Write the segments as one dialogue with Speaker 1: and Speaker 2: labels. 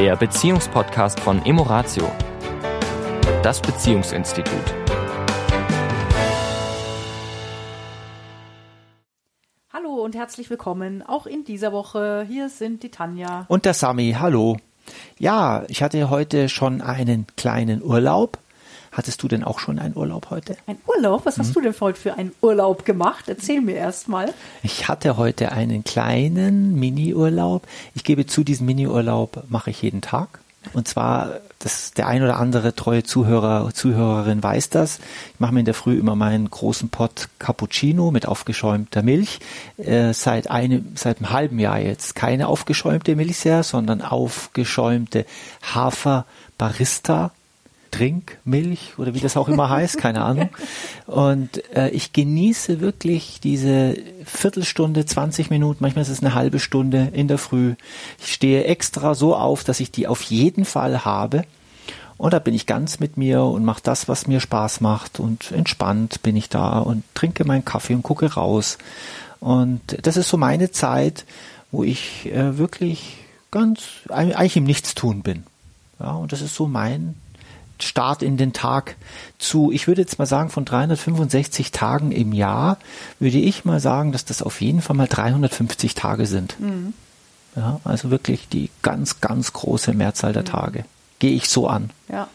Speaker 1: der Beziehungspodcast von Emoratio, das Beziehungsinstitut.
Speaker 2: Hallo und herzlich willkommen auch in dieser Woche. Hier sind die Tanja.
Speaker 3: Und der Sami, hallo. Ja, ich hatte heute schon einen kleinen Urlaub. Hattest du denn auch schon einen Urlaub heute?
Speaker 2: Ein Urlaub? Was hast du denn heute für einen Urlaub gemacht? Erzähl mir erst mal.
Speaker 3: Ich hatte heute einen kleinen Mini-Urlaub. Ich gebe zu, diesen Mini-Urlaub mache ich jeden Tag. Und zwar, das, der ein oder andere treue Zuhörer, Zuhörerin weiß das. Ich mache mir in der Früh immer meinen großen Pott Cappuccino mit aufgeschäumter Milch. Äh, seit einem, seit einem halben Jahr jetzt keine aufgeschäumte Milch mehr, sondern aufgeschäumte Hafer Barista Trinkmilch oder wie das auch immer heißt, keine Ahnung. Und äh, ich genieße wirklich diese Viertelstunde, 20 Minuten, manchmal ist es eine halbe Stunde in der Früh. Ich stehe extra so auf, dass ich die auf jeden Fall habe. Und da bin ich ganz mit mir und mache das, was mir Spaß macht und entspannt bin ich da und trinke meinen Kaffee und gucke raus. Und das ist so meine Zeit, wo ich äh, wirklich ganz eigentlich im Nichtstun bin. Ja, und das ist so mein Start in den Tag zu, ich würde jetzt mal sagen, von 365 Tagen im Jahr, würde ich mal sagen, dass das auf jeden Fall mal 350 Tage sind. Mhm. Ja, also wirklich die ganz, ganz große Mehrzahl der mhm. Tage. Gehe ich so an.
Speaker 2: Ja.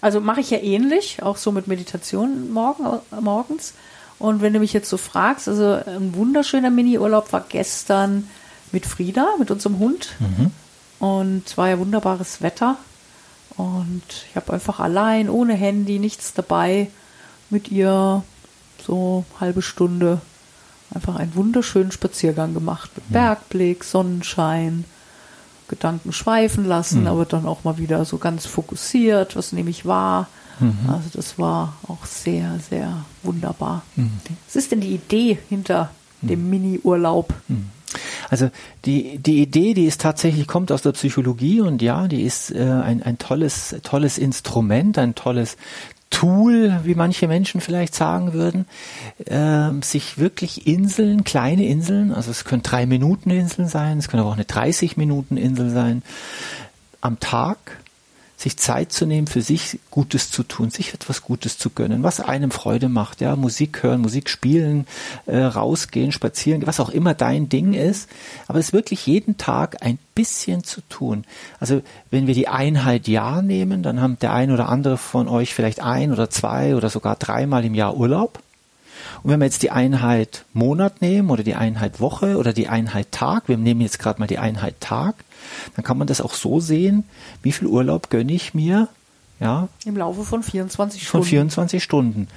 Speaker 2: Also mache ich ja ähnlich, auch so mit Meditation morgen, morgens. Und wenn du mich jetzt so fragst, also ein wunderschöner Mini-Urlaub war gestern mit Frieda, mit unserem Hund. Mhm. Und es war ja wunderbares Wetter. Und ich habe einfach allein, ohne Handy, nichts dabei, mit ihr so halbe Stunde einfach einen wunderschönen Spaziergang gemacht. Mit mhm. Bergblick, Sonnenschein, Gedanken schweifen lassen, mhm. aber dann auch mal wieder so ganz fokussiert, was nehme ich wahr. Mhm. Also das war auch sehr, sehr wunderbar. Mhm. Was ist denn die Idee hinter dem mhm. Mini-Urlaub?
Speaker 3: Also die, die Idee, die ist tatsächlich, kommt aus der Psychologie und ja, die ist äh, ein, ein tolles, tolles Instrument, ein tolles Tool, wie manche Menschen vielleicht sagen würden, äh, sich wirklich Inseln, kleine Inseln, also es können drei Minuten Inseln sein, es können aber auch eine 30 Minuten Insel sein, am Tag sich Zeit zu nehmen, für sich Gutes zu tun, sich etwas Gutes zu gönnen, was einem Freude macht, ja, Musik hören, Musik spielen, äh, rausgehen, spazieren, was auch immer dein Ding ist, aber es wirklich jeden Tag ein bisschen zu tun. Also wenn wir die Einheit Jahr nehmen, dann haben der ein oder andere von euch vielleicht ein oder zwei oder sogar dreimal im Jahr Urlaub. Und wenn wir jetzt die Einheit Monat nehmen oder die Einheit Woche oder die Einheit Tag, wir nehmen jetzt gerade mal die Einheit Tag, dann kann man das auch so sehen, wie viel Urlaub gönne ich mir, ja.
Speaker 2: Im Laufe von 24 Stunden.
Speaker 3: Von 24 Stunden.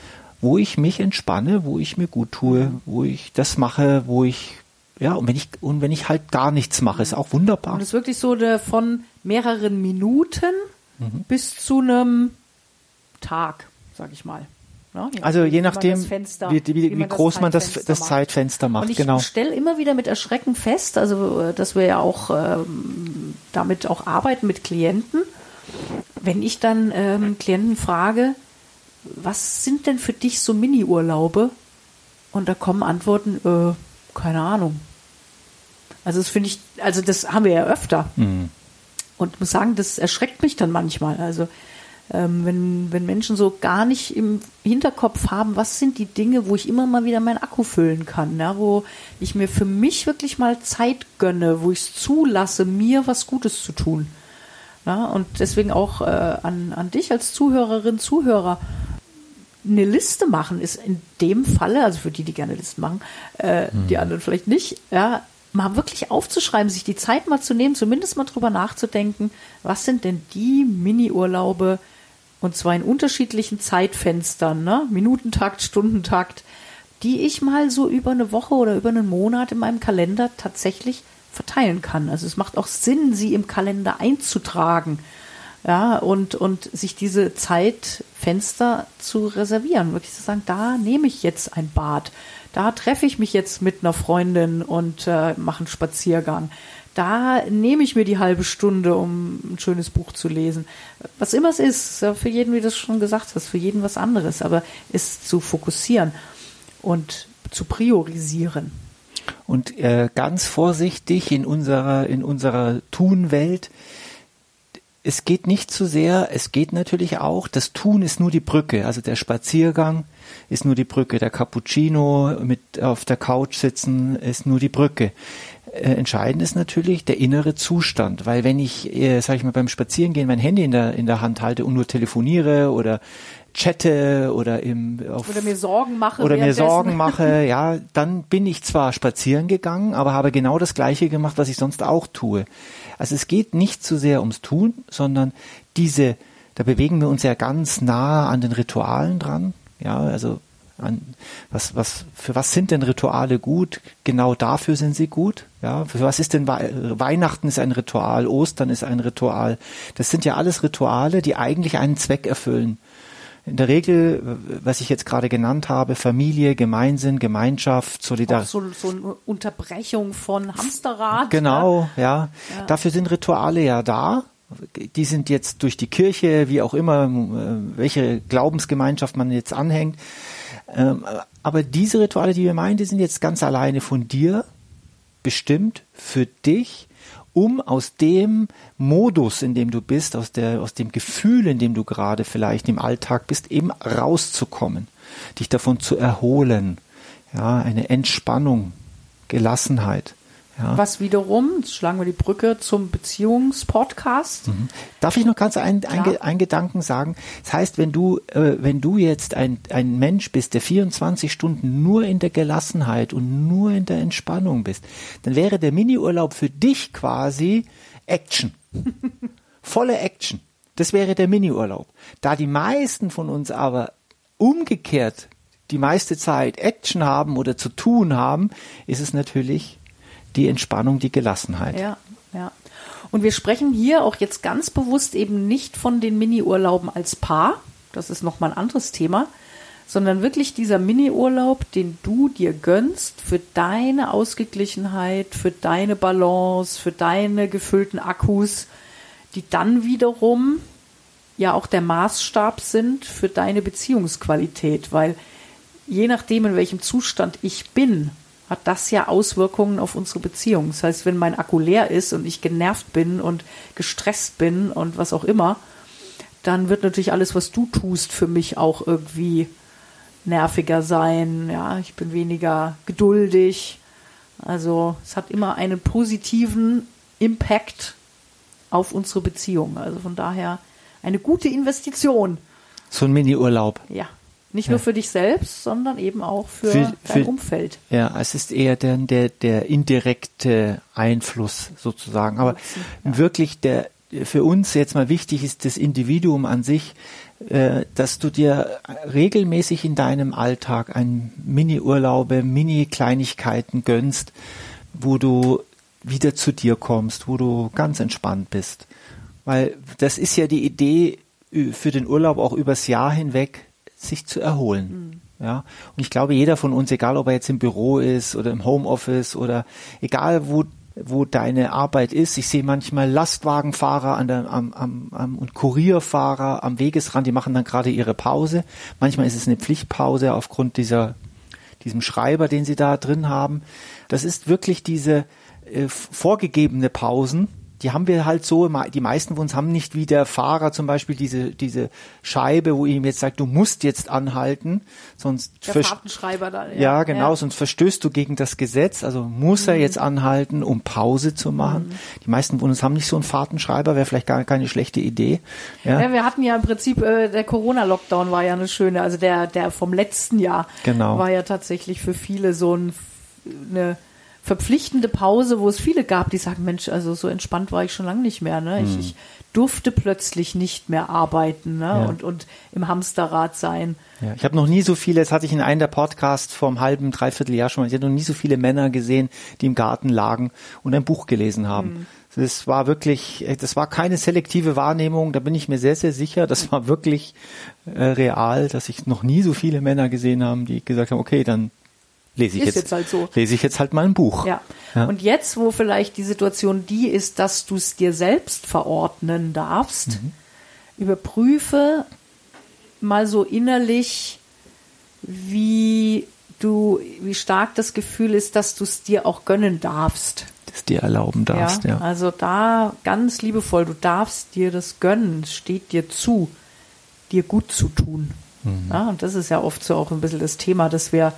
Speaker 3: Wo ich mich entspanne, wo ich mir gut tue, wo ich das mache, wo ich ja, und wenn ich, und wenn ich halt gar nichts mache, ist auch wunderbar.
Speaker 2: Und es ist wirklich so der, von mehreren Minuten mhm. bis zu einem Tag, sag ich mal.
Speaker 3: Ne? Also je nachdem, wie, wie, wie, wie, groß man das, das Zeitfenster macht. Und
Speaker 2: ich
Speaker 3: genau.
Speaker 2: stelle immer wieder mit Erschrecken fest, also äh, dass wir ja auch ähm, damit auch arbeiten mit Klienten. Wenn ich dann ähm, Klienten frage, was sind denn für dich so Mini-Urlaube? Und da kommen Antworten, äh, keine Ahnung. Also das finde ich, also das haben wir ja öfter. Mhm. Und muss sagen, das erschreckt mich dann manchmal. Also ähm, wenn, wenn Menschen so gar nicht im Hinterkopf haben, was sind die Dinge, wo ich immer mal wieder meinen Akku füllen kann, ja, wo ich mir für mich wirklich mal Zeit gönne, wo ich es zulasse, mir was Gutes zu tun. Ja, und deswegen auch äh, an, an dich als Zuhörerin, Zuhörer, eine Liste machen ist in dem Falle, also für die, die gerne Listen machen, äh, mhm. die anderen vielleicht nicht, ja, mal wirklich aufzuschreiben, sich die Zeit mal zu nehmen, zumindest mal drüber nachzudenken, was sind denn die Mini-Urlaube, und zwar in unterschiedlichen Zeitfenstern, ne? Minutentakt, Stundentakt, die ich mal so über eine Woche oder über einen Monat in meinem Kalender tatsächlich verteilen kann. Also es macht auch Sinn, sie im Kalender einzutragen. Ja, und, und sich diese Zeitfenster zu reservieren. Wirklich zu sagen, da nehme ich jetzt ein Bad. Da treffe ich mich jetzt mit einer Freundin und äh, mache einen Spaziergang da nehme ich mir die halbe Stunde, um ein schönes Buch zu lesen. Was immer es ist, für jeden, wie du schon gesagt hast, für jeden was anderes, aber es zu fokussieren und zu priorisieren.
Speaker 3: Und äh, ganz vorsichtig in unserer, in unserer Tun-Welt, es geht nicht zu sehr, es geht natürlich auch, das Tun ist nur die Brücke, also der Spaziergang ist nur die Brücke, der Cappuccino mit auf der Couch sitzen ist nur die Brücke. Äh, entscheidend ist natürlich der innere Zustand, weil wenn ich, äh, sag ich mal, beim Spazierengehen mein Handy in der, in der Hand halte und nur telefoniere oder chatte oder im
Speaker 2: auf, oder mir Sorgen mache
Speaker 3: oder mir Sorgen mache, ja, dann bin ich zwar spazieren gegangen, aber habe genau das gleiche gemacht, was ich sonst auch tue. Also es geht nicht so sehr ums Tun, sondern diese, da bewegen wir uns ja ganz nah an den Ritualen dran. Ja, also an, was, was, für was sind denn Rituale gut? Genau dafür sind sie gut. Ja, für was ist denn Weihnachten ist ein Ritual, Ostern ist ein Ritual. Das sind ja alles Rituale, die eigentlich einen Zweck erfüllen. In der Regel, was ich jetzt gerade genannt habe, Familie, Gemeinsinn, Gemeinschaft, Solidarität.
Speaker 2: So, so eine Unterbrechung von Hamsterrad.
Speaker 3: Genau, ja. ja. Dafür sind Rituale ja da. Die sind jetzt durch die Kirche, wie auch immer, welche Glaubensgemeinschaft man jetzt anhängt. Ähm, aber diese Rituale, die wir meinen, die sind jetzt ganz alleine von dir bestimmt für dich um aus dem Modus, in dem du bist, aus, der, aus dem Gefühl, in dem du gerade vielleicht im Alltag bist, eben rauszukommen, dich davon zu erholen. Ja, eine Entspannung, Gelassenheit.
Speaker 2: Ja. Was wiederum, jetzt schlagen wir die Brücke zum Beziehungspodcast. Mhm.
Speaker 3: Darf ich noch ganz einen ein Gedanken sagen? Das heißt, wenn du, äh, wenn du jetzt ein, ein Mensch bist, der 24 Stunden nur in der Gelassenheit und nur in der Entspannung bist, dann wäre der Miniurlaub für dich quasi Action. Volle Action. Das wäre der Miniurlaub. Da die meisten von uns aber umgekehrt die meiste Zeit Action haben oder zu tun haben, ist es natürlich die Entspannung, die Gelassenheit.
Speaker 2: Ja, ja. Und wir sprechen hier auch jetzt ganz bewusst eben nicht von den Mini-Urlauben als Paar. Das ist nochmal ein anderes Thema. Sondern wirklich dieser Mini-Urlaub, den du dir gönnst für deine Ausgeglichenheit, für deine Balance, für deine gefüllten Akkus, die dann wiederum ja auch der Maßstab sind für deine Beziehungsqualität. Weil je nachdem, in welchem Zustand ich bin, hat das ja Auswirkungen auf unsere Beziehung. Das heißt, wenn mein Akku leer ist und ich genervt bin und gestresst bin und was auch immer, dann wird natürlich alles, was du tust, für mich auch irgendwie nerviger sein. Ja, ich bin weniger geduldig. Also es hat immer einen positiven Impact auf unsere Beziehung. Also von daher eine gute Investition.
Speaker 3: So ein Mini-Urlaub.
Speaker 2: Ja. Nicht nur für dich selbst, sondern eben auch für, für dein für, Umfeld.
Speaker 3: Ja, es ist eher der, der, der indirekte Einfluss sozusagen. Aber ja. wirklich der, für uns jetzt mal wichtig ist das Individuum an sich, äh, dass du dir regelmäßig in deinem Alltag ein Mini-Urlaube, Mini-Kleinigkeiten gönnst, wo du wieder zu dir kommst, wo du ganz entspannt bist. Weil das ist ja die Idee für den Urlaub auch übers Jahr hinweg, sich zu erholen. Mhm. Ja, und ich glaube, jeder von uns, egal ob er jetzt im Büro ist oder im Homeoffice oder egal wo wo deine Arbeit ist. Ich sehe manchmal Lastwagenfahrer an der, am, am, am, und Kurierfahrer am Wegesrand, die machen dann gerade ihre Pause. Manchmal ist es eine Pflichtpause aufgrund dieser, diesem Schreiber, den sie da drin haben. Das ist wirklich diese äh, vorgegebene Pausen, die haben wir halt so, die meisten von uns haben nicht wie der Fahrer zum Beispiel diese, diese Scheibe, wo ihm jetzt sagt, du musst jetzt anhalten, sonst
Speaker 2: der Fahrtenschreiber da,
Speaker 3: ja. ja genau, ja. sonst verstößt du gegen das Gesetz, also muss mhm. er jetzt anhalten, um Pause zu machen. Mhm. Die meisten von uns haben nicht so einen Fahrtenschreiber, wäre vielleicht gar keine schlechte Idee.
Speaker 2: Ja, ja wir hatten ja im Prinzip, äh, der Corona-Lockdown war ja eine schöne, also der, der vom letzten Jahr
Speaker 3: genau.
Speaker 2: war ja tatsächlich für viele so ein, eine verpflichtende Pause, wo es viele gab, die sagen, Mensch, also so entspannt war ich schon lange nicht mehr. Ne? Ich, hm. ich durfte plötzlich nicht mehr arbeiten ne? Ja. und, und im Hamsterrad sein.
Speaker 3: Ja, ich habe noch nie so viele, das hatte ich in einem der Podcasts vor einem halben, dreiviertel Jahr schon mal, ich habe noch nie so viele Männer gesehen, die im Garten lagen und ein Buch gelesen haben. Hm. Das war wirklich, das war keine selektive Wahrnehmung, da bin ich mir sehr, sehr sicher. Das war wirklich äh, real, dass ich noch nie so viele Männer gesehen habe, die gesagt haben, okay, dann lese ich jetzt, jetzt, halt so. lese ich jetzt halt mal ein Buch.
Speaker 2: Ja. ja. Und jetzt, wo vielleicht die Situation die ist, dass du es dir selbst verordnen darfst, mhm. überprüfe mal so innerlich, wie du, wie stark das Gefühl ist, dass du es dir auch gönnen darfst.
Speaker 3: Das dir erlauben darfst, ja. ja.
Speaker 2: Also da ganz liebevoll, du darfst dir das gönnen, es steht dir zu, dir gut zu tun. Mhm. Ja, und das ist ja oft so auch ein bisschen das Thema, dass wir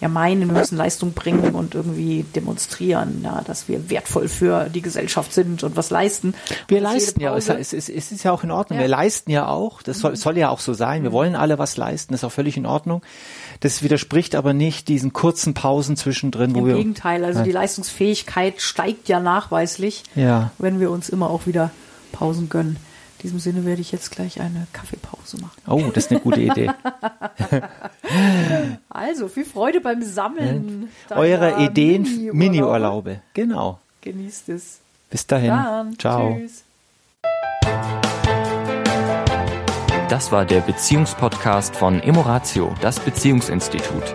Speaker 2: ja meinen, wir müssen Leistung bringen und irgendwie demonstrieren, ja, dass wir wertvoll für die Gesellschaft sind und was leisten.
Speaker 3: Wir leisten ja, es, es, es, ist ja auch in Ordnung. Ja. Wir leisten ja auch, das soll, soll ja auch so sein. Wir mhm. wollen alle was leisten, das ist auch völlig in Ordnung. Das widerspricht aber nicht diesen kurzen Pausen zwischendrin, wo
Speaker 2: Im
Speaker 3: wir.
Speaker 2: Im Gegenteil, also die Leistungsfähigkeit steigt ja nachweislich,
Speaker 3: ja.
Speaker 2: wenn wir uns immer auch wieder Pausen gönnen. In diesem Sinne werde ich jetzt gleich eine Kaffeepause machen.
Speaker 3: Oh, das ist eine gute Idee.
Speaker 2: also, viel Freude beim Sammeln.
Speaker 3: Eure Ideen, Mini-Urlaube. Mini genau.
Speaker 2: Genießt es.
Speaker 3: Bis dahin.
Speaker 2: Dann.
Speaker 3: Ciao.
Speaker 2: Tschüss.
Speaker 1: Das war der Beziehungspodcast von Emoratio, das Beziehungsinstitut.